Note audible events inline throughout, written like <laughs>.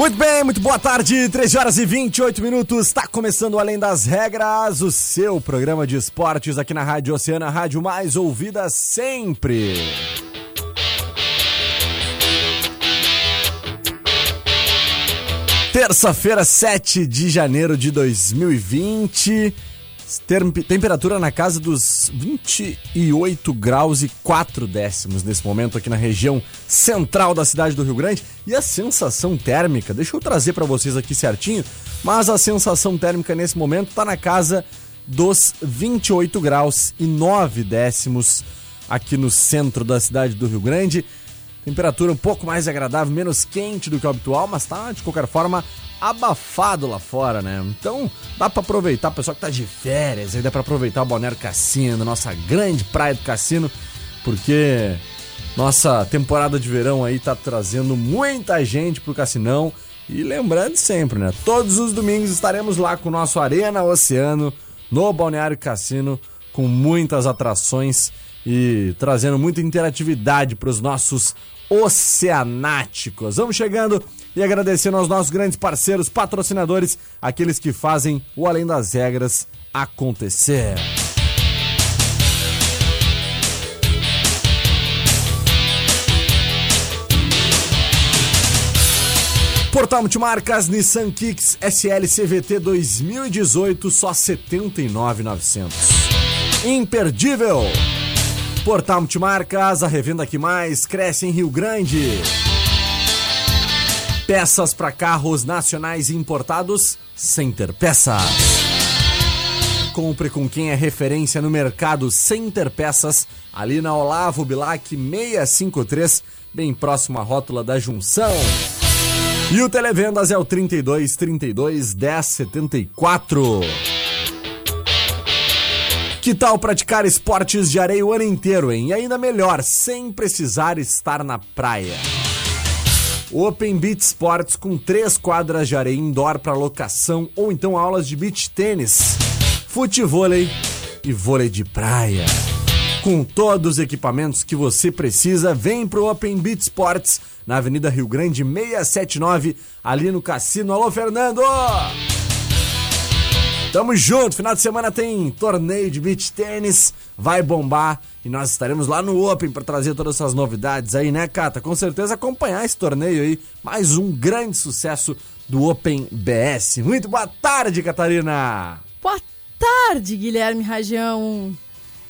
Muito bem, muito boa tarde, 13 horas e 28 minutos. Está começando Além das Regras, o seu programa de esportes aqui na Rádio Oceana, rádio mais ouvida sempre. Terça-feira, 7 de janeiro de 2020. Temperatura na casa dos 28 graus e 4 décimos nesse momento aqui na região central da cidade do Rio Grande. E a sensação térmica, deixa eu trazer para vocês aqui certinho, mas a sensação térmica nesse momento tá na casa dos 28 graus e 9 décimos aqui no centro da cidade do Rio Grande. Temperatura um pouco mais agradável, menos quente do que o habitual, mas tá de qualquer forma abafado lá fora, né? Então dá pra aproveitar, pessoal que tá de férias, aí dá pra aproveitar o Balneário Cassino, nossa grande praia do Cassino, porque nossa temporada de verão aí tá trazendo muita gente pro Cassinão. E lembrando sempre, né? Todos os domingos estaremos lá com o nosso Arena Oceano no Balneário Cassino com muitas atrações e trazendo muita interatividade para os nossos oceanáticos. Vamos chegando e agradecendo aos nossos grandes parceiros, patrocinadores, aqueles que fazem o Além das Regras acontecer. Portal Multimarcas Nissan Kicks SL CVT 2018 só 79,900. Imperdível. Portal Multimarcas, a revenda que mais cresce em Rio Grande. Peças para carros nacionais e importados, Center Peças. Compre com quem é referência no mercado Center Peças, ali na Olavo Bilac 653, bem próximo à rótula da Junção. E o Televendas é o 32 32 10 74. Que tal praticar esportes de areia o ano inteiro, hein? E ainda melhor, sem precisar estar na praia. Open Beach Sports com três quadras de areia indoor para locação ou então aulas de beach tênis, futevôlei e vôlei de praia. Com todos os equipamentos que você precisa, vem pro Open Beach Sports na Avenida Rio Grande 679, ali no Cassino. Alô, Fernando! Tamo junto, final de semana tem torneio de beach tênis, vai bombar e nós estaremos lá no Open para trazer todas essas novidades aí, né, Cata? Com certeza acompanhar esse torneio aí, mais um grande sucesso do Open BS. Muito boa tarde, Catarina! Boa tarde, Guilherme Rajão.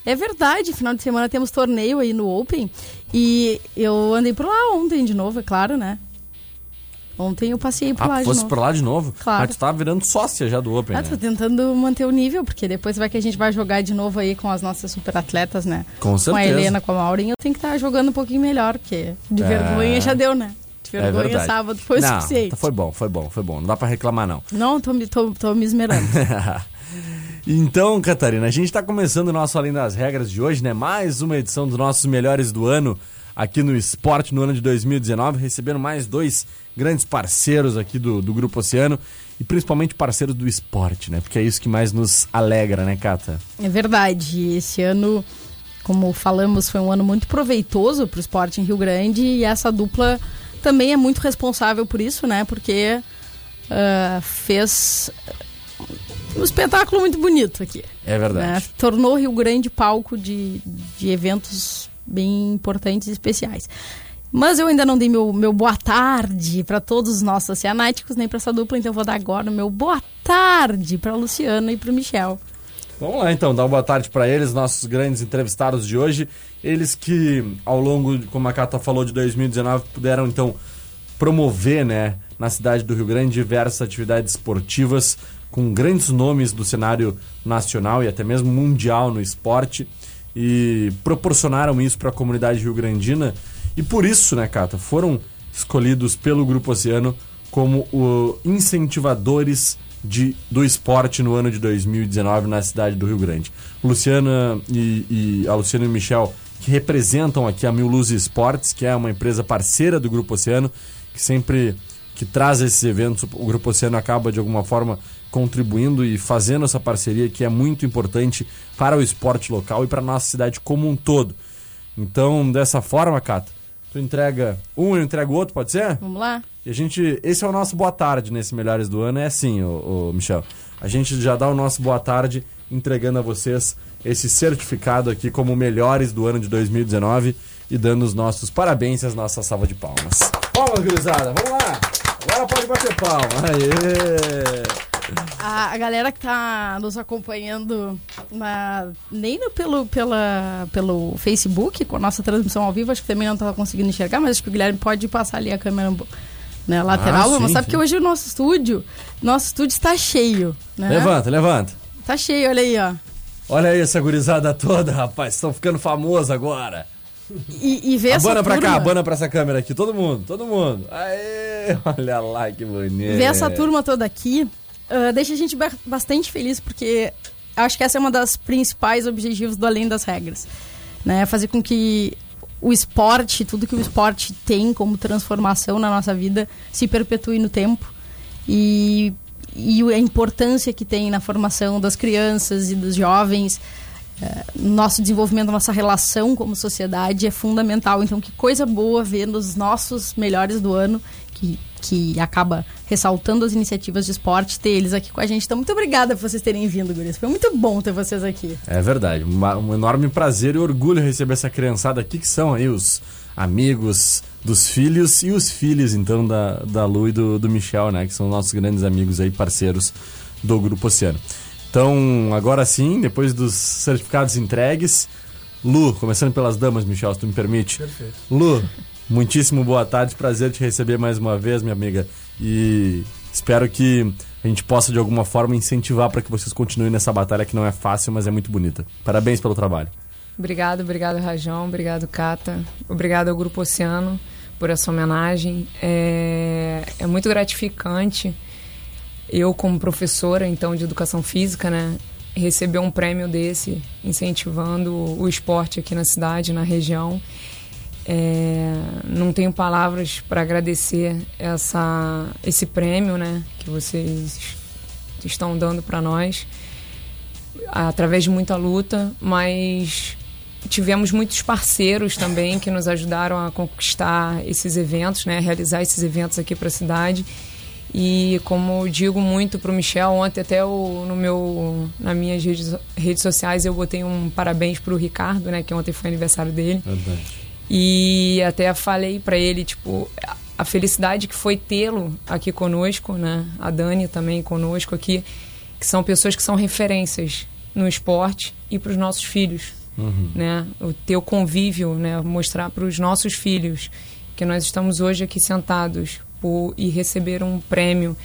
É verdade, final de semana temos torneio aí no Open e eu andei por lá ontem de novo, é claro, né? Ontem eu passei por lá Ah, de fosse novo. por lá de novo? Claro. Mas tu tava virando sócia já do Open, Ah, né? tô tentando manter o nível, porque depois vai que a gente vai jogar de novo aí com as nossas super atletas, né? Com Com a certeza. Helena, com a Maureen, eu tenho que estar jogando um pouquinho melhor, porque de É. vergonha já deu, né? De É vergonha verdade. sábado foi o não, suficiente. Foi bom, foi bom, foi bom. Não dá pra reclamar, não. Não, tô, me- tô, tô me esmerando. <laughs> Então, Catarina, a gente está começando o nosso Além das Regras de hoje, né? Mais uma edição dos nossos melhores do ano aqui no esporte no ano de 2019, recebendo mais dois grandes parceiros aqui do, do Grupo Oceano e principalmente parceiros do esporte, né? Porque é isso que mais nos alegra, né, Cata? É verdade. Esse ano como falamos, foi um ano muito proveitoso para o esporte em Rio Grande e essa dupla também é muito responsável por isso, né? Porque uh, fez um espetáculo muito bonito aqui. É verdade. Né? Tornou Rio Grande palco de, de eventos bem importantes e especiais. Mas eu ainda não dei meu, meu boa tarde para todos os nossos oceanáticos, nem para essa dupla, então vou dar agora o meu boa tarde para Luciano e para o Michel. Vamos lá então, dar uma boa tarde para eles, nossos grandes entrevistados de hoje. Eles que ao longo, como a Cata falou, de 2019 puderam então promover, né, na cidade do Rio Grande diversas atividades esportivas com grandes nomes do cenário nacional e até mesmo mundial no esporte e proporcionaram isso para a comunidade rio-grandina e por isso, né, Cata, foram escolhidos pelo Grupo Oceano como o incentivadores de, do esporte no ano de 2019 na cidade do Rio Grande. Luciana e, e a Luciana e o Michel, que representam aqui a Mil Luz Esportes, que é uma empresa parceira do Grupo Oceano, que sempre que traz esses eventos, o Grupo Oceano acaba de alguma forma contribuindo e fazendo essa parceria que é muito importante para o esporte local e para a nossa cidade como um todo. Então, dessa forma, Cata, tu entrega um, eu entrego o outro, pode ser? Vamos lá. E a gente, esse é o nosso boa tarde nesse Melhores do Ano, é assim, o, Michel. A gente já dá o nosso boa tarde entregando a vocês esse certificado aqui como melhores do ano de 2019 e dando os nossos parabéns e as nossas salva de palmas. Palmas, gurizada, vamos lá! Agora pode bater palma. Aê! A, a, galera que tá nos acompanhando na, nem no, pelo, pela, pelo Facebook, com a nossa transmissão ao vivo, acho que também não tava conseguindo enxergar, mas acho que o Guilherme pode passar ali a câmera né, lateral. Ah, sim, sabe sim. que hoje o nosso estúdio, nosso estúdio está cheio. Né? Levanta, levanta. Tá cheio, olha aí, ó. Olha aí essa gurizada toda, rapaz. Estão ficando famosos agora. E, e vê essa Abana pra turma. cá, abana pra essa câmera aqui. Todo mundo, todo mundo. Aê, <laughs> olha lá que bonito. Vê essa turma toda aqui uh, deixa a gente bastante feliz, porque acho que essa é uma das principais objetivos do Além das Regras. Né? Fazer com que o esporte, tudo que o esporte tem como transformação na nossa vida, se perpetue no tempo. E, e a importância que tem na formação das crianças e dos jovens, uh, nosso desenvolvimento, nossa relação como sociedade é fundamental. Então, que coisa boa ver nos nossos melhores do ano, que que acaba ressaltando as iniciativas de esporte, ter eles aqui com a gente. Então, muito obrigada por vocês terem vindo, Guris. Foi muito bom ter vocês aqui. É verdade. Um, um enorme prazer e orgulho receber essa criançada aqui, que são aí os amigos dos filhos e os filhos, então, da, da Lu e do, do Michel, né? Que são nossos grandes amigos aí, parceiros do Grupo Oceano. Então, agora sim, depois dos certificados entregues, Lu, começando pelas damas, Michel, se tu me permite. Perfeito. Lu, Muitíssimo boa tarde, prazer te receber mais uma vez, minha amiga. E espero que a gente possa de alguma forma incentivar para que vocês continuem nessa batalha que não é fácil, mas é muito bonita. Parabéns pelo trabalho. Obrigado, obrigado Rajão, obrigado Cata, obrigado ao Grupo Oceano por essa homenagem. É, é muito gratificante eu como professora então de educação física, né, receber um prêmio desse incentivando o esporte aqui na cidade, na região. É, não tenho palavras para agradecer essa, esse prêmio né, que vocês estão dando para nós, através de muita luta, mas tivemos muitos parceiros também que nos ajudaram a conquistar esses eventos, né, realizar esses eventos aqui para a cidade. E como digo muito para o Michel, ontem até o, no meu, nas minhas redes, redes sociais eu botei um parabéns para o Ricardo, né, que ontem foi aniversário dele. Verdade. E até falei para ele, tipo, a felicidade que foi tê-lo aqui conosco, né? A Dani também conosco aqui, que são pessoas que são referências no esporte e para os nossos filhos, uhum. né? O teu convívio, né? Mostrar para os nossos filhos que nós estamos hoje aqui sentados por, e receber um prêmio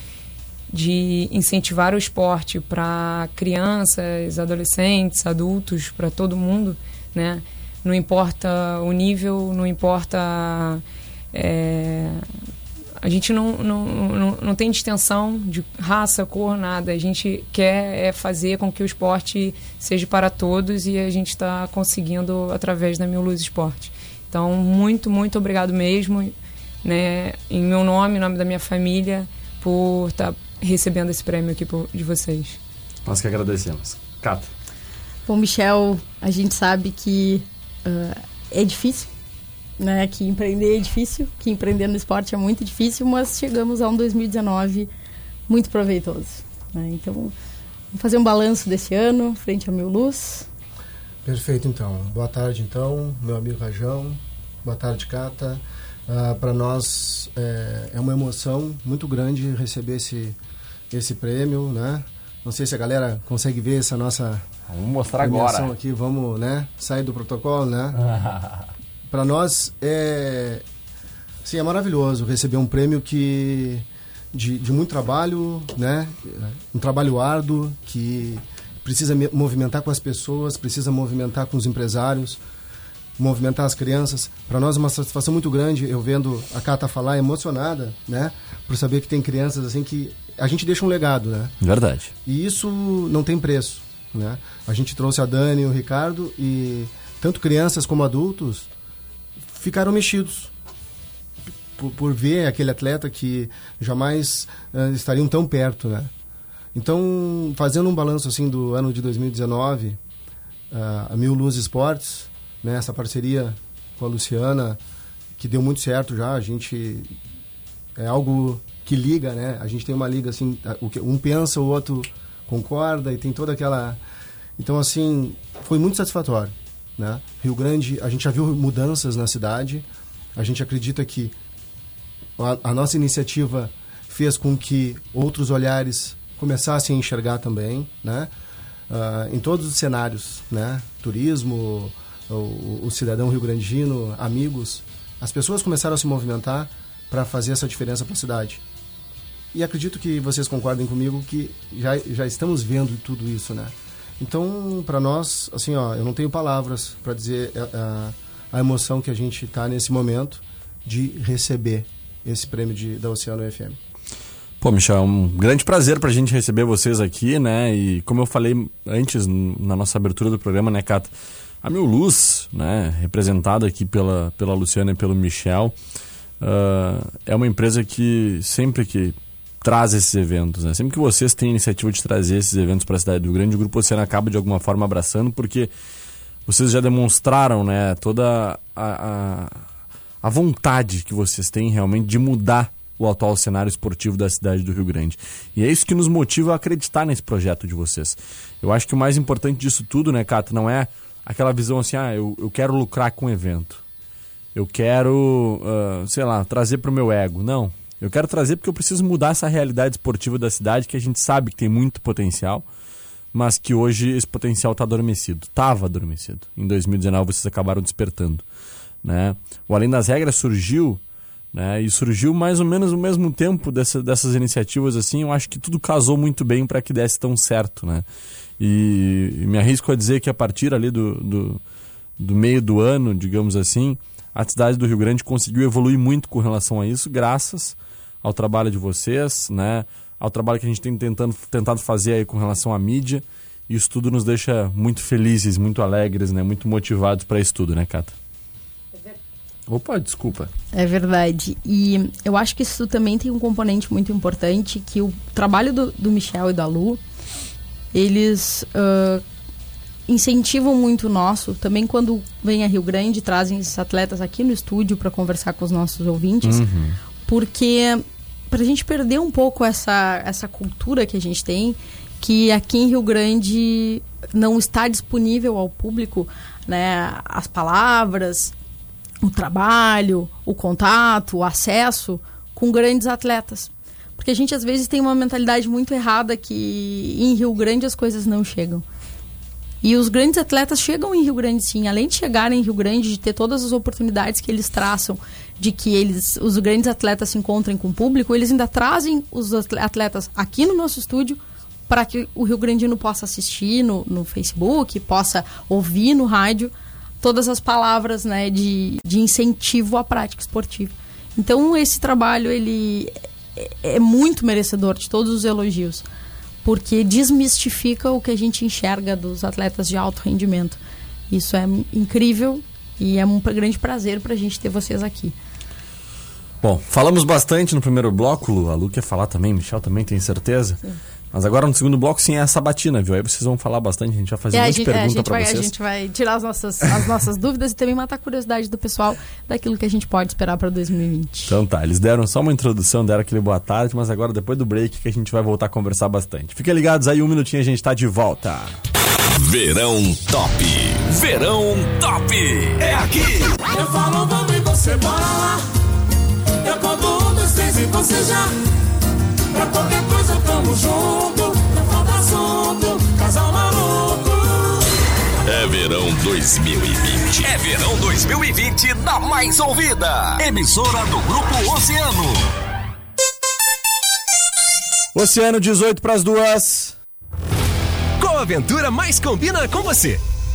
de incentivar o esporte para crianças, adolescentes, adultos, para todo mundo, né? Não importa o nível, não importa. É, a gente não, não, não, não tem distinção de raça, cor, nada. A gente quer é fazer com que o esporte seja para todos e a gente está conseguindo através da Mil Luz Esporte. Então, muito, muito obrigado mesmo, né, em meu nome, em nome da minha família, por estar tá recebendo esse prêmio aqui por, de vocês. Nós que agradecemos. Cata. Bom, Michel, a gente sabe que uh, é difícil, né? Que empreender é difícil, que empreender no esporte é muito difícil, mas chegamos a um 2019 muito proveitoso. Né? Então, vamos fazer um balanço desse ano, frente ao Mil Luz. Perfeito, então. Boa tarde, então, meu amigo Rajão. Boa tarde, Cata. Uh, Para nós é, é, uma emoção muito grande receber esse, esse prêmio, né? Não sei se a galera consegue ver essa nossa Vamos mostrar agora. aqui. Vamos, né? Sair do protocolo, né? <laughs> Para nós é, sim, é maravilhoso receber um prêmio que de, de muito trabalho, né? Um trabalho árduo que precisa movimentar com as pessoas, precisa movimentar com os empresários, movimentar as crianças. Para nós é uma satisfação muito grande eu vendo a Cata falar emocionada, né? Por saber que tem crianças assim que a gente deixa um legado, né? Verdade. E isso não tem preço, né? A gente trouxe a Dani e o Ricardo e tanto crianças como adultos ficaram mexidos por, por ver aquele atleta que jamais uh, estariam tão perto, né? Então, fazendo um balanço assim do ano de 2019, uh, a Mil Luz Esportes, né, essa parceria com a Luciana, que deu muito certo já, a gente é algo que liga, né? A gente tem uma liga assim, um pensa, o outro concorda e tem toda aquela Então assim, foi muito satisfatório, né? Rio Grande, a gente já viu mudanças na cidade. A gente acredita que a, a nossa iniciativa fez com que outros olhares começassem a enxergar também, né? Uh, em todos os cenários, né? Turismo, o, o cidadão rio-grandino, amigos, as pessoas começaram a se movimentar para fazer essa diferença para a cidade. E acredito que vocês concordem comigo que já, já estamos vendo tudo isso, né? Então, para nós, assim, ó, eu não tenho palavras para dizer a, é, a, a, emoção que a gente está nesse momento de receber esse prêmio de, da Oceano FM. Pô, Michel, é um grande prazer para a gente receber vocês aqui, né? E como eu falei antes na nossa abertura do programa, né, Cata? A Mil Luz, né, representada aqui pela, pela Luciana e pelo Michel, uh, é uma empresa que sempre que traz esses eventos, né? Sempre que vocês têm a iniciativa de trazer esses eventos para a cidade do Grande, o Grupo Oceano acaba de alguma forma abraçando, porque vocês já demonstraram, né, toda a, a, a vontade que vocês têm realmente de mudar o atual cenário esportivo da cidade do Rio Grande. E é isso que nos motiva a acreditar nesse projeto de vocês. Eu acho que o mais importante disso tudo, né, Cato, não é aquela visão assim, ah, eu, eu quero lucrar com o evento. Eu quero, uh, sei lá, trazer para o meu ego. Não. Eu quero trazer porque eu preciso mudar essa realidade esportiva da cidade, que a gente sabe que tem muito potencial, mas que hoje esse potencial está adormecido. Estava adormecido. Em 2019 vocês acabaram despertando. Né? O Além das Regras surgiu, né? e surgiu mais ou menos no mesmo tempo dessa, dessas iniciativas. assim. Eu acho que tudo casou muito bem para que desse tão certo. Né? E, e, me arrisco a dizer que a partir ali do, do, do meio do ano, digamos assim, a cidade do Rio Grande conseguiu evoluir muito com relação a isso, graças ao trabalho de vocês, né? Ao trabalho que a gente tem tentando, tentado fazer aí com relação à mídia. E isso tudo nos deixa muito felizes, muito alegres, né? Muito motivados para isso tudo, né, Cata? Opa, desculpa. É verdade. E eu acho que isso também tem um componente muito importante, que o trabalho do, do Michel e da Lu, eles uh, incentivam muito o nosso. Também quando vem a Rio Grande, trazem esses atletas aqui no estúdio para conversar com os nossos ouvintes. Uhum. Porque para a gente perder um pouco essa, essa cultura que a gente tem, que aqui em Rio Grande não está disponível ao público né, as palavras, o trabalho, o contato, o acesso com grandes atletas. Porque a gente às vezes tem uma mentalidade muito errada que em Rio Grande as coisas não chegam. E os grandes atletas chegam em Rio Grande sim, além de chegarem em Rio Grande, de ter todas as oportunidades que eles traçam, de que eles, os grandes atletas se encontrem com o público, eles ainda trazem os atletas aqui no nosso estúdio para que o Rio Grandino possa assistir no, no Facebook, possa ouvir no rádio todas as palavras né, de, de incentivo à prática esportiva. Então esse trabalho ele é, é muito merecedor de todos os elogios porque desmistifica o que a gente enxerga dos atletas de alto rendimento. Isso é incrível e é um grande prazer para a gente ter vocês aqui. Bom, falamos bastante no primeiro bloco, Lu. A Lu quer falar também, Michel também, tem certeza? Sim. Mas agora no segundo bloco sim é a sabatina, viu? Aí vocês vão falar bastante, a gente vai fazer É, a, monte de gente, é, a, pergunta gente pra vai, a vocês. gente vai tirar as nossas, as nossas <laughs> dúvidas e também matar a curiosidade do pessoal daquilo que a gente pode esperar para 2020. Então tá, eles deram só uma introdução, deram aquele boa tarde, mas agora depois do break que a gente vai voltar a conversar bastante. Fiquem ligados aí, um minutinho a gente tá de volta. Verão Top. Verão Top. É aqui. Eu falo vamos e você bora lá. Eu conto um, dois, três e você já. Pra qualquer coisa tamo junto. Não falta assunto, casal maluco. É verão 2020. É verão 2020 da mais ouvida. Emissora do Grupo Oceano. Oceano 18 pras duas. Qual aventura mais combina com você?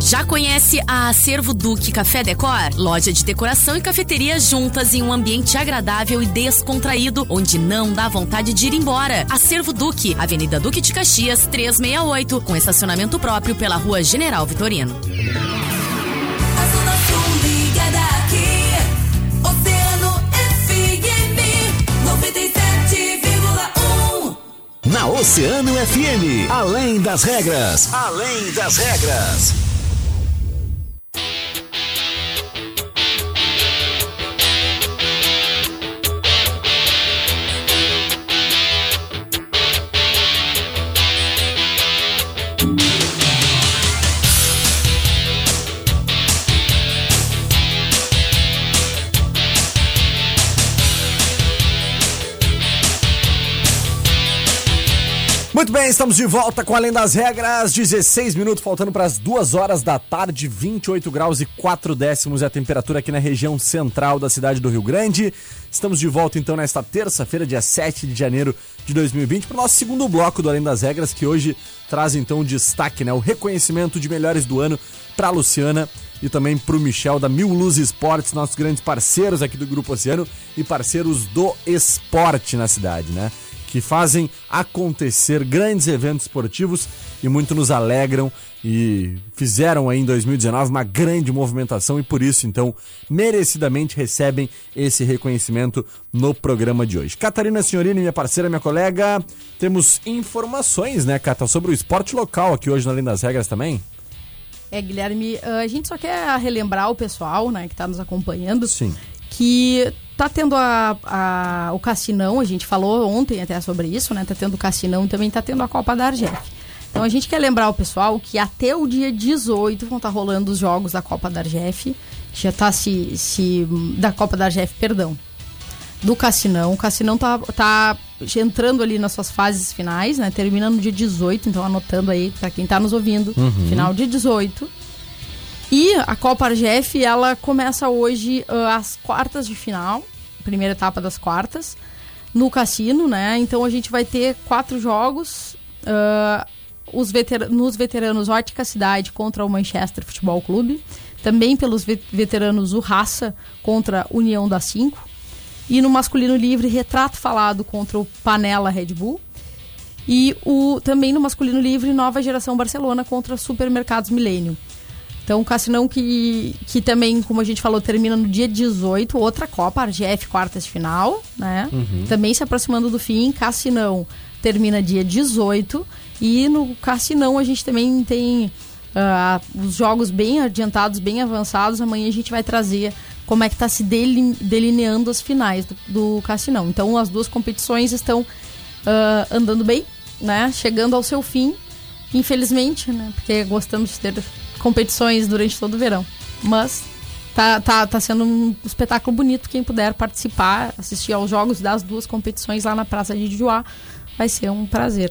Já conhece a Acervo Duque Café Decor? Loja de decoração e cafeteria juntas em um ambiente agradável e descontraído, onde não dá vontade de ir embora. Acervo Duque, Avenida Duque de Caxias, 368, com estacionamento próprio pela Rua General Vitorino. A Zona Sul ligada aqui. Oceano FM 97,1. Na Oceano FM. Além das regras. Além das regras. Bem, estamos de volta com Além das Regras. 16 minutos, faltando para as 2 horas da tarde, 28 graus e 4 décimos é a temperatura aqui na região central da cidade do Rio Grande. Estamos de volta então nesta terça-feira, dia 7 de janeiro de 2020, para o nosso segundo bloco do Além das Regras, que hoje traz então destaque, né? O reconhecimento de melhores do ano para a Luciana e também para o Michel da Mil Luz Esportes, nossos grandes parceiros aqui do Grupo Oceano e parceiros do esporte na cidade, né? Que fazem acontecer grandes eventos esportivos e muito nos alegram e fizeram aí em 2019 uma grande movimentação e por isso então merecidamente recebem esse reconhecimento no programa de hoje. Catarina Senhorini, minha parceira, minha colega, temos informações, né, Cata, sobre o esporte local aqui hoje na Além das Regras também? É, Guilherme, a gente só quer relembrar o pessoal, né, que está nos acompanhando, Sim. Que tá tendo a, a- o Cassinão, a gente falou ontem até sobre isso, né? Tá tendo o Cassinão e também tá tendo a Copa da Argef. Então a gente quer lembrar o pessoal que até o dia 18 vão estar rolando os jogos da Copa da Argef, que já tá se, se. da Copa da Argef, perdão. Do Cassinão. O Cassinão tá, tá entrando ali nas suas fases finais, né? Termina no dia 18, então anotando aí para quem tá nos ouvindo. Final dia 18. E a Copa Argef, ela começa hoje ah, às quartas de final, primeira etapa das quartas, no cassino, né? Então a gente vai ter quatro jogos. ah, os veter nos veteranos Ótica Cidade contra o Manchester Futebol Clube. Também pelos ve- veteranos o Raça contra União da Cinco. E no masculino livre, Retrato Falado contra o Panela Red Bull. E o, também no masculino livre, Nova Geração Barcelona contra Supermercados Milênio. Então, o Cassinão que, que também, como a gente falou, termina no dia 18, outra Copa, Argef, quartas de final, né? Também se aproximando do fim, Cassinão termina dia 18. E no Cassinão a gente também tem ah, os jogos bem adiantados, bem avançados. Amanhã a gente vai trazer como é que está se deli- delineando as finais do, do Cassinão. Então as duas competições estão ah, andando bem, né? Chegando ao seu fim, infelizmente, né? Porque gostamos de ter competições durante todo o verão. Mas tá, tá, tá sendo um espetáculo bonito. Quem puder participar, assistir aos jogos das duas competições lá na Praça de Juá, vai ser um prazer.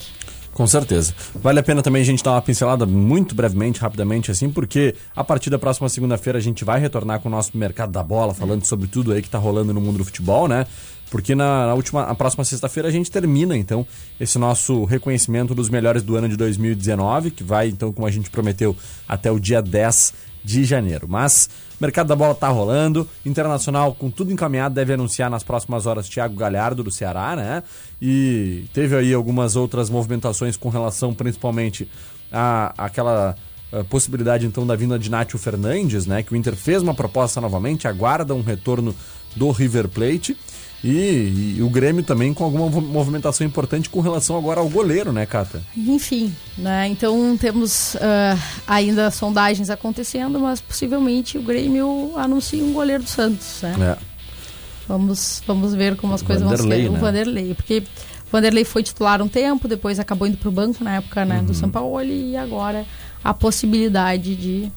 Com certeza. Vale a pena também a gente dar uma pincelada muito brevemente, rapidamente, assim, porque a partir da próxima segunda-feira a gente vai retornar com o nosso mercado da bola, falando sobre tudo aí que tá rolando no mundo do futebol, né? Porque na, na última, a próxima sexta-feira a gente termina, então, esse nosso reconhecimento dos melhores do ano de 2019, que vai, então, como a gente prometeu, até o dia 10 de janeiro. Mas o mercado da bola tá rolando, Internacional com tudo encaminhado deve anunciar nas próximas horas Thiago Galhardo do Ceará, né? E teve aí algumas outras movimentações com relação principalmente a aquela a possibilidade então da vinda de Nátio Fernandes, né? Que o Inter fez uma proposta novamente, aguarda um retorno do River Plate. E, e o Grêmio também com alguma mov- movimentação importante com relação agora ao goleiro, né, Cata? Enfim, né? Então temos ah, ainda sondagens acontecendo, mas possivelmente o Grêmio anuncia um goleiro do Santos, né? É. Vamos, vamos ver como as coisas Vanderlei, vão ser. né? O Vanderlei, porque o Vanderlei foi titular um tempo, depois acabou indo pro banco na época né, Uhum. do São Paulo e agora a possibilidade de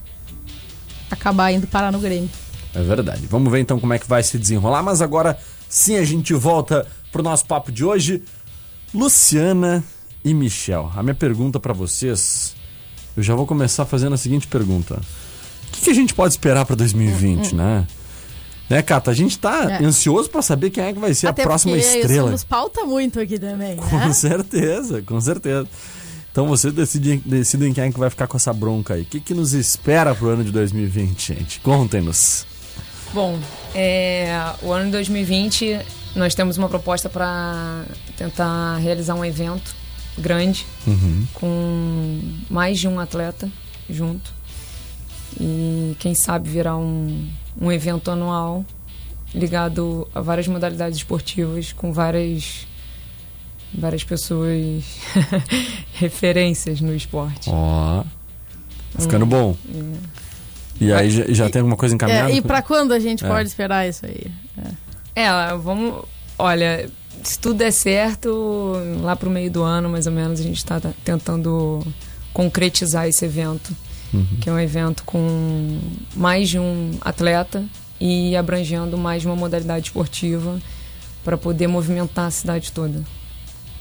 acabar indo parar no Grêmio. É verdade. Vamos ver então como é que vai se desenrolar, mas agora sim a gente volta pro nosso papo de hoje. Luciana e Michel, a minha pergunta pra vocês, eu já vou começar fazendo a seguinte pergunta. O que, que a gente pode esperar pra 2020, né? Né, Cata? A gente tá É. ansioso pra saber quem é que vai ser Até a próxima estrela. isso nos pauta muito aqui também, Com né? certeza, com certeza. Então vocês decidem, decidem quem é que vai ficar com essa bronca aí. O que, que nos espera pro ano de 2020, gente? Contem-nos. Bom, é, o ano de 2020 nós temos uma proposta para tentar realizar um evento grande com mais de um atleta junto e quem sabe virar um, um evento anual ligado a várias modalidades esportivas com várias várias pessoas <laughs> referências no esporte. Ó. Tá ficando bom. E aí já, já tem alguma coisa encaminhada? É, e pra quando a gente É. pode esperar isso aí? É, vamos. Olha, se tudo der certo, lá pro meio do ano, mais ou menos, a gente está tentando concretizar esse evento. Que é um evento com mais de um atleta e abrangendo mais de uma modalidade esportiva para poder movimentar a cidade toda.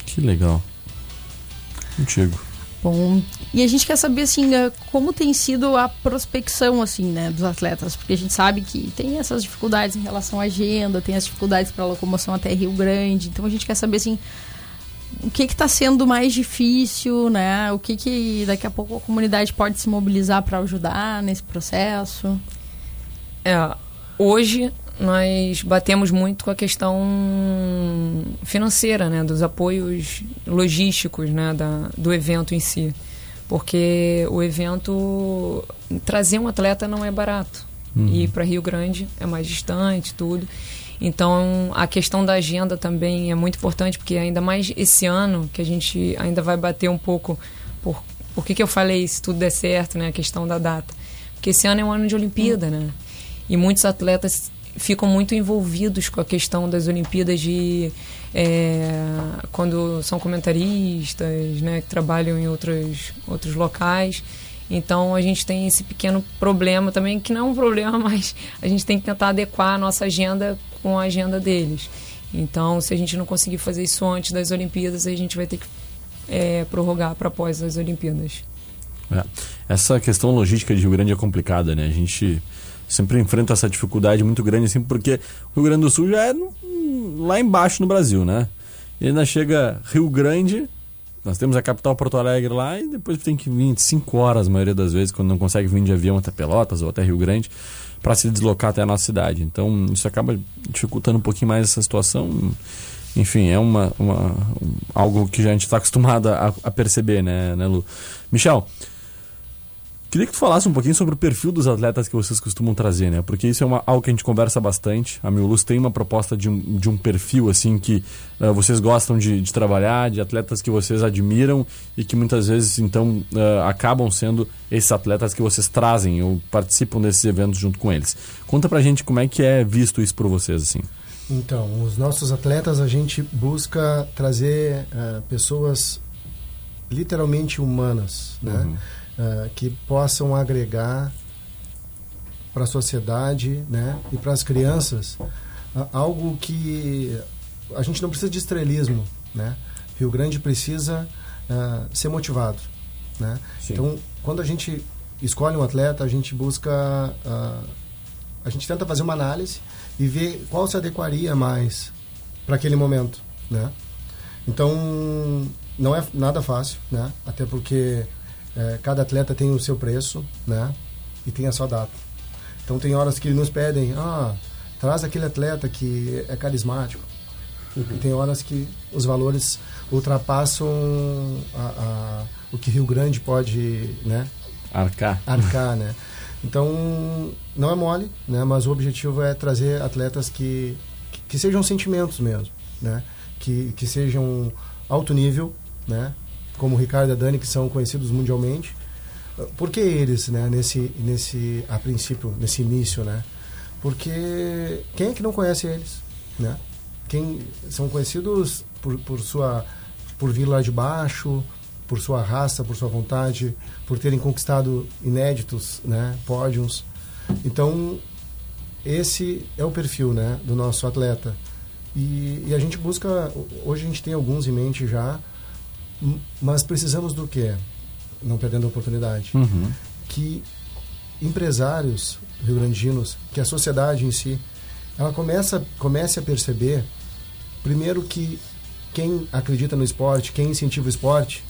Que legal. Contigo. Bom, e a gente quer saber assim, eh, como tem sido a prospecção assim, né, dos atletas, porque a gente sabe que tem essas dificuldades em relação à agenda, tem as dificuldades para locomoção até Rio Grande. Então a gente quer saber assim, o que que tá sendo mais difícil, né? O que que daqui a pouco a comunidade pode se mobilizar para ajudar nesse processo? É, hoje nós batemos muito com a questão financeira, né, dos apoios logísticos, né, da, do evento em si, porque o evento trazer um atleta não é barato e para Rio Grande é mais distante, tudo. Então a questão da agenda também é muito importante porque ainda mais esse ano que a gente ainda vai bater um pouco por por que, que eu falei se tudo der certo, né, a questão da data, porque esse ano é um ano de Olimpíada, né? E muitos atletas ficam muito envolvidos com a questão das Olimpíadas de é, quando são comentaristas, né, que trabalham em outros, outros locais. Então a gente tem esse pequeno problema também, que não é um problema, <laughs> mas a gente tem que tentar adequar a nossa agenda com a agenda deles. Então, se a gente não conseguir fazer isso antes das Olimpíadas, a gente vai ter que é, prorrogar para após as Olimpíadas. É. Essa questão logística de Rio Grande é complicada, né? A gente sempre enfrenta essa dificuldade muito grande, assim, porque o Rio Grande do Sul já é no- lá embaixo no Brasil, né? E ainda chega Rio Grande, nós temos a capital Porto Alegre lá, e depois tem que vir 5 horas, a maioria das vezes, quando não consegue vir de avião até Pelotas ou até Rio Grande, para se deslocar até a nossa cidade. Então, isso acaba dificultando um pouquinho mais essa situação. Enfim, é uma, uma- um- algo que já a gente está acostumado a, a perceber, né, né, Lu? Michel, Queria que tu falasse um pouquinho sobre o perfil dos atletas que vocês costumam trazer, né? Porque isso é uma, algo que a gente conversa bastante. A Miolus tem uma proposta de um, de um perfil, assim, que uh, vocês gostam de, de, trabalhar, de atletas que vocês admiram e que muitas vezes, então, uh, acabam sendo esses atletas que vocês trazem ou participam desses eventos junto com eles. Conta pra gente como é que é visto isso por vocês, assim. Então, os nossos atletas, a gente busca trazer uh, pessoas literalmente humanas, né? Uhum uh, que possam agregar para a sociedade né, e para as crianças uh, algo que a gente não precisa de estrelismo. Né? Rio Grande precisa uh, ser motivado. Né? Então, quando a gente escolhe um atleta, a gente busca. a gente tenta fazer uma análise e ver qual se adequaria mais para aquele momento. Né? Então, não é nada fácil, né? até porque é, cada atleta tem o seu preço, né? E tem a sua data. Então tem horas que nos pedem, ah, traz aquele atleta que é carismático. Uhum. E tem horas que os valores ultrapassam a, a, o que Rio Grande pode, né? Arcar. Arcar, né? Então, não é mole, né? Mas o objetivo é trazer atletas que, que sejam sentimentos mesmo, né? Que, que sejam alto nível, né? Como o Ricardo e a Dani, que são conhecidos mundialmente. Por que eles, né, nesse, nesse, a princípio, nesse início, né? Porque quem é que não conhece eles, né? Quem são conhecidos por, por sua, por vir lá de baixo, por sua raça, por sua vontade, por terem conquistado inéditos, né, pódios. Então, esse é o perfil, né, do nosso atleta. E, e a gente busca, hoje a gente tem alguns em mente já, mas precisamos do quê? Não perdendo a oportunidade. Uhum. Que empresários rio-grandinos, que a sociedade em si, ela começa, comece a perceber, primeiro que quem acredita no esporte, quem incentiva o esporte,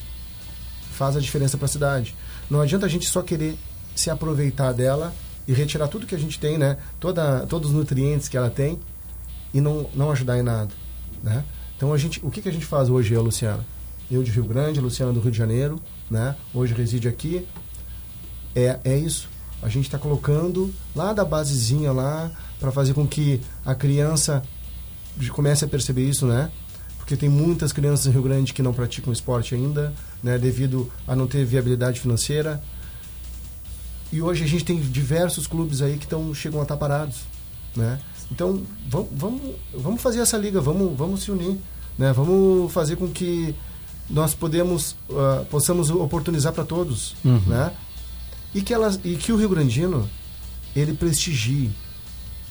faz a diferença para a cidade. Não adianta a gente só querer se aproveitar dela e retirar tudo que a gente tem, né? Toda, todos os nutrientes que ela tem e não, não ajudar em nada, né? Então a gente, o que, que a gente faz hoje, eu, Luciana? Eu de Rio Grande, Luciana do Rio de Janeiro, né? Hoje reside aqui. É, é isso. A gente está colocando lá da basezinha lá para fazer com que a criança comece a perceber isso, né? Porque tem muitas crianças em Rio Grande que não praticam esporte ainda, né? Devido a não ter viabilidade financeira. E hoje a gente tem diversos clubes aí que tão, chegam a estar parados, né? Então, vamos, vamos, vamos fazer essa liga, vamos, vamos se unir, né? Vamos fazer com que nós podemos uh, possamos oportunizar para todos, uhum. né? E que elas e que o Rio Grandino ele prestigie,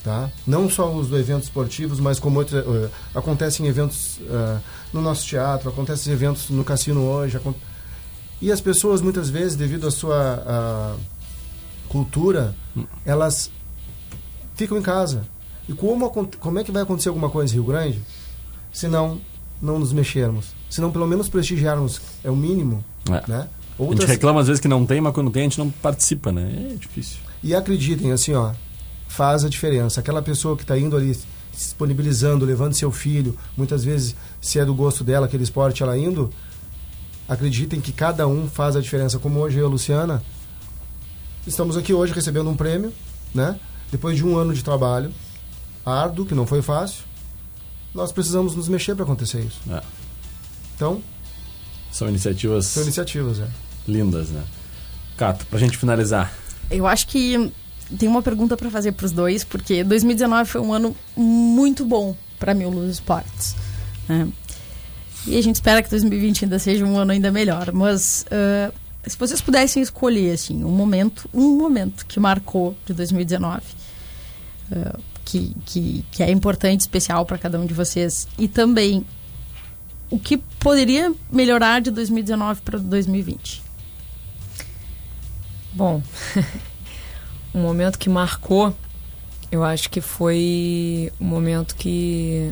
tá? Não só os eventos esportivos, mas como outros, uh, acontecem eventos uh, no nosso teatro, acontecem eventos no cassino hoje, e as pessoas muitas vezes devido à sua cultura, hum. elas ficam em casa. E como como é que vai acontecer alguma coisa em Rio Grande? Se não não nos mexermos. Se não, pelo menos prestigiarmos, é o mínimo. É. Né? Outras... A gente reclama às vezes que não tem, mas quando tem a gente não participa, né? É difícil. E acreditem, assim, ó, faz a diferença. Aquela pessoa que está indo ali, disponibilizando, levando seu filho, muitas vezes, se é do gosto dela, aquele esporte, ela indo, acreditem que cada um faz a diferença. Como hoje eu Luciana, estamos aqui hoje recebendo um prêmio, né? Depois de um ano de trabalho árduo, que não foi fácil, nós precisamos nos mexer para acontecer isso. É. Então. São iniciativas. São iniciativas, é. Lindas, né? Cato, pra gente finalizar. Eu acho que tem uma pergunta para fazer para os dois, porque 2019 foi um ano muito bom para mim, Luz Esportes. Né? E a gente espera que 2020 ainda seja um ano ainda melhor. Mas uh, se vocês pudessem escolher assim, um momento, um momento que marcou de 2019, uh, que, que, que é importante, especial para cada um de vocês. E também o que poderia melhorar de 2019 para 2020? Bom, <laughs> um momento que marcou, eu acho que foi um momento que,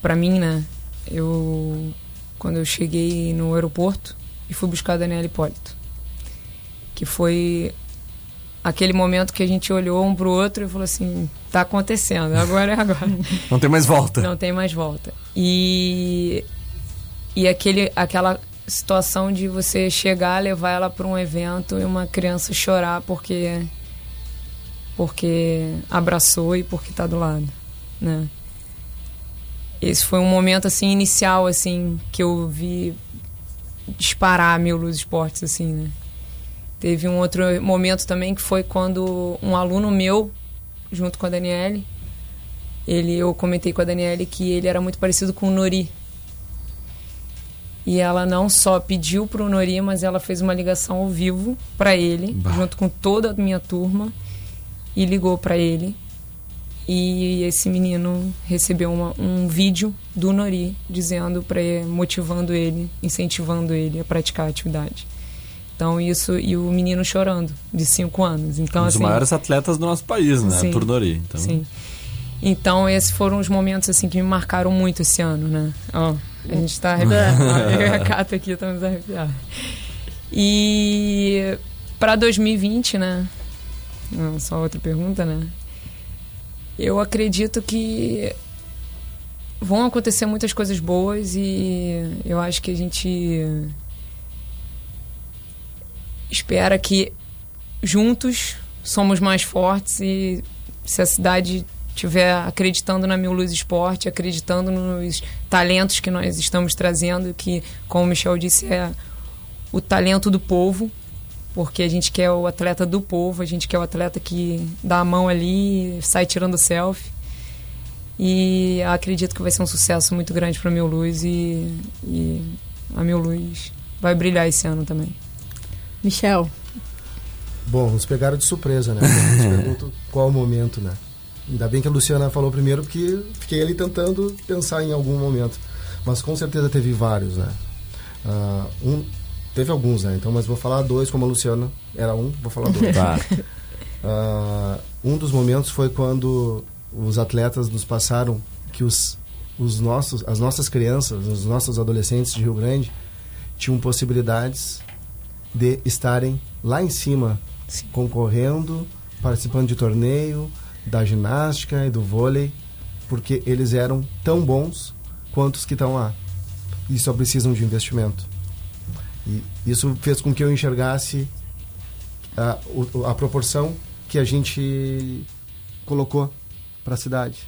para mim, né? Eu, quando eu cheguei no aeroporto e fui buscar a Daniela Hipólito, que foi aquele momento que a gente olhou um pro outro e falou assim, tá acontecendo, agora é agora. <laughs> Não tem mais volta. Não tem mais volta. E e aquele aquela situação de você chegar, levar ela para um evento e uma criança chorar porque porque abraçou e porque está do lado, né? Esse foi um momento assim inicial assim que eu vi disparar mil luz esportes assim, né? Teve um outro momento também que foi quando um aluno meu, junto com a Daniele, ele eu comentei com a Daniele que ele era muito parecido com o Nori. E ela não só pediu pro Nori, mas ela fez uma ligação ao vivo para ele, Bah. junto com toda a minha turma, e ligou para ele. E esse menino recebeu uma- um vídeo do Nori dizendo para motivando ele, incentivando ele a praticar a atividade. Então isso e o menino chorando de 5 anos. Então um dos assim, maiores atletas do nosso país, né? Sim. Por Nori. Então, Sim. Então, esses foram os momentos assim que me marcaram muito esse ano, né? Ó, a gente tá arrepiado. <laughs> Eu e a Cata aqui estamos arrepiados. E para 2020, né? Ah, Só outra pergunta, né? Eu acredito que vão acontecer muitas coisas boas e eu acho que a gente espera que juntos somos mais fortes e se a cidade estiver acreditando na Mil Luz Esporte, acreditando nos talentos que nós estamos trazendo, que, como o Michel disse, é o talento do povo, porque a gente quer o atleta do povo, a gente quer o atleta que dá a mão ali e sai tirando selfie. E acredito que vai ser um sucesso muito grande para a Mil Luz e, e a Mil Luz vai brilhar esse ano também. Michel, Bom, nos pegaram de surpresa, né? Nos perguntam <laughs> qual o momento, né? Ainda bem que a Luciana falou primeiro, porque fiquei ali tentando pensar em algum momento. Mas com certeza teve vários, né? Ah, um, teve alguns, né? Então, mas vou falar dois, como a Luciana era um, vou falar dois. <laughs> Tá. Ah, um dos momentos foi quando os atletas nos passaram que os, os nossos, as nossas crianças, os nossos adolescentes de Rio Grande tinham possibilidades de estarem lá em cima concorrendo, participando de torneio, da ginástica e do vôlei, porque eles eram tão bons quanto os que estão lá e só precisam de investimento. E isso fez com que eu enxergasse a, a proporção que a gente colocou para a cidade,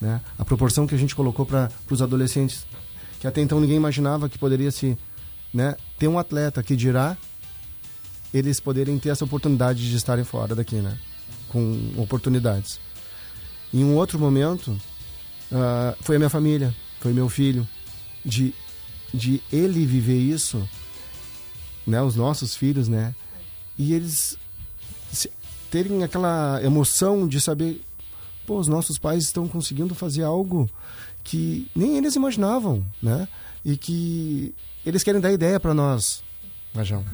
né? A proporção que a gente colocou para os adolescentes, que até então ninguém imaginava que poderia se, né, ter um atleta que dirá eles poderem ter essa oportunidade de estarem fora daqui, né? Com oportunidades. Em um outro momento, ah, foi a minha família, foi meu filho, de, de ele viver isso, né? Os nossos filhos, né? E eles terem aquela emoção de saber, pô, os nossos pais estão conseguindo fazer algo que nem eles imaginavam, né? E que eles querem dar ideia para nós, Majão.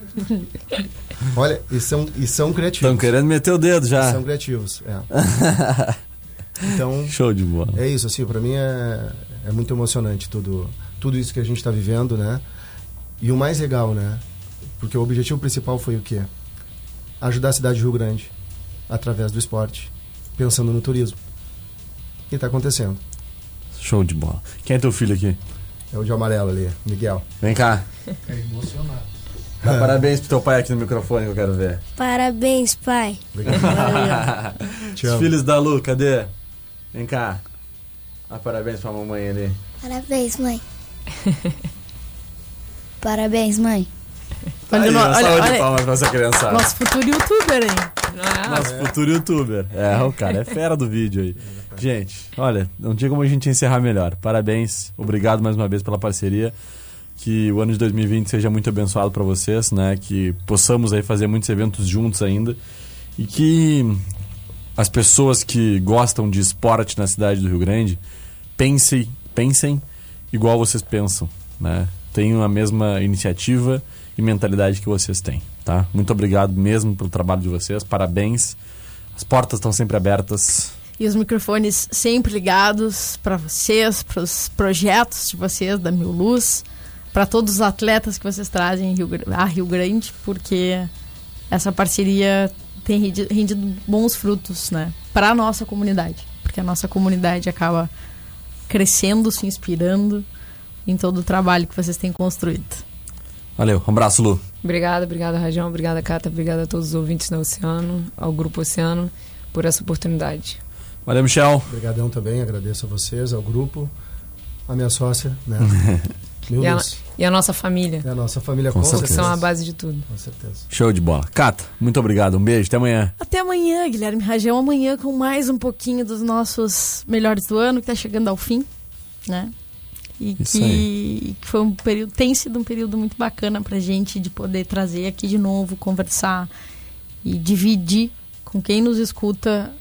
<laughs> Olha, e são, e são criativos. Estão querendo meter o dedo já. São criativos, é. <laughs> Então, Show de bola. é isso, assim, para mim é, é muito emocionante tudo, tudo isso que a gente está vivendo, né? E o mais legal, né? Porque o objetivo principal foi o quê? Ajudar a cidade de Rio Grande através do esporte, pensando no turismo. E está acontecendo. Show de bola. Quem é teu filho aqui? É o de amarelo ali, Miguel. Vem cá. É emocionado. Dá parabéns pro teu pai aqui no microfone que eu quero ver. Parabéns, pai. <laughs> Te Os filhos da Lu, cadê? Vem cá. Dá parabéns pra mamãe ali. Parabéns, mãe. Parabéns, mãe. Olha, Aí, uma olha, salva de olha- palmas pra essa criançada. nosso futuro youtuber, hein? Nosso futuro youtuber. É, o cara é fera do vídeo aí. Gente, olha, não tinha como a gente encerrar melhor. Parabéns, obrigado mais uma vez pela parceria. Que o ano de 2020 seja muito abençoado para vocês, né? Que possamos aí fazer muitos eventos juntos ainda. E que as pessoas que gostam de esporte na cidade do Rio Grande pensem, pensem igual vocês pensam, né? Tenham a mesma iniciativa e mentalidade que vocês têm, tá? Muito obrigado mesmo pelo trabalho de vocês, parabéns. As portas estão sempre abertas. E os microfones sempre ligados para vocês, para os projetos de vocês da Mil Luz, para todos os atletas que vocês trazem Rio, a Rio Grande, porque essa parceria tem rendi- rendido bons frutos, né, para a nossa comunidade, porque a nossa comunidade acaba crescendo, se inspirando em todo o trabalho que vocês têm construído. Valeu, um abraço, Lu. Obrigada, obrigada, Rajão. Obrigada, Cata. Obrigada a todos os ouvintes da Oceano, ao Grupo Oceano, por essa oportunidade. Valeu, Michel. Obrigadão também, agradeço a vocês, ao grupo, a minha sócia, né? <laughs> Meu E a, e a nossa família. É a nossa família Com com, certeza. São a base de tudo. Com certeza. Show de bola. Cata, muito obrigado. Um beijo, até amanhã. Até amanhã, Guilherme Rajão. Amanhã com mais um pouquinho dos nossos melhores do ano, que tá chegando ao fim, né? E Isso que, que foi um período, tem sido um período muito bacana pra gente de poder trazer aqui de novo, conversar e dividir com quem nos escuta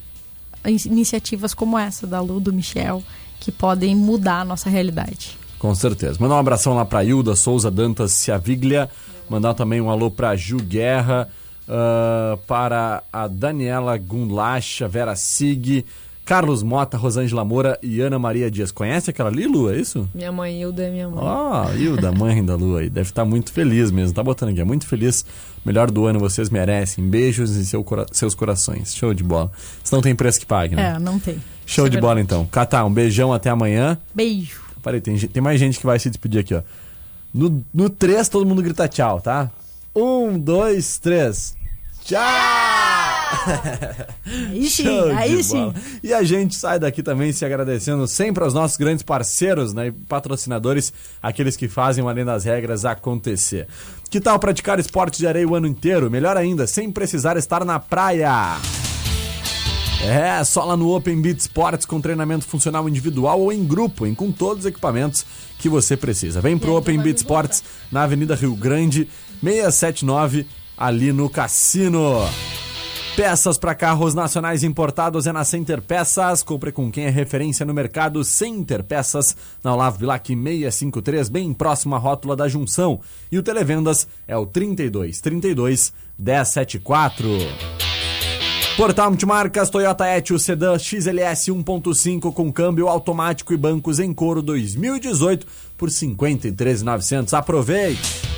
in- iniciativas como essa da Lu, do Michel, que podem mudar a nossa realidade. Com certeza. Mandar um abração lá pra Hilda Souza Dantas Ciaviglia. Mandar também um alô pra Ju Guerra. ah, para a Daniela Gunlacha, Vera Sig, Carlos Mota, Rosângela Moura e Ana Maria Dias. Conhece aquela Lilu, é isso? Minha mãe, Hilda, é minha mãe. Ó, Hilda, mãe da Lu aí. Deve estar muito feliz mesmo. Tá botando aqui. É muito feliz. Melhor do ano vocês merecem. Beijos em seu cora- seus corações. Show de bola. Se não tem preço que pague, né? É, não tem. Show Isso é de bola então. Catá, um beijão até amanhã. Beijo. Peraí, tem, tem mais gente que vai se despedir aqui, ó. No, no 3, todo mundo grita tchau, tá? Um, dois, três. Tchau! Aí sim, <laughs> aí sim. E a gente sai daqui também se agradecendo sempre aos nossos grandes parceiros né, e patrocinadores, aqueles que fazem o Além das Regras acontecer. Que tal praticar esporte de areia o ano inteiro? Melhor ainda, sem precisar estar na praia. É, só lá no Open Beat Sports com treinamento funcional individual ou em grupo, em, com todos os equipamentos que você precisa. Vem pro Open Beat Sports na Avenida Rio Grande, 679, ali no Cassino. Peças para carros nacionais importados é na Center Peças. Compre com quem é referência no mercado. Center Peças, na Olavo Bilac 653, bem próximo à rótula da junção. E o Televendas é o 32 32 1074. Portal Multimarcas Toyota Etios Sedan XLS 1.5 com câmbio automático e bancos em couro 2018 por 53.900. Aproveite!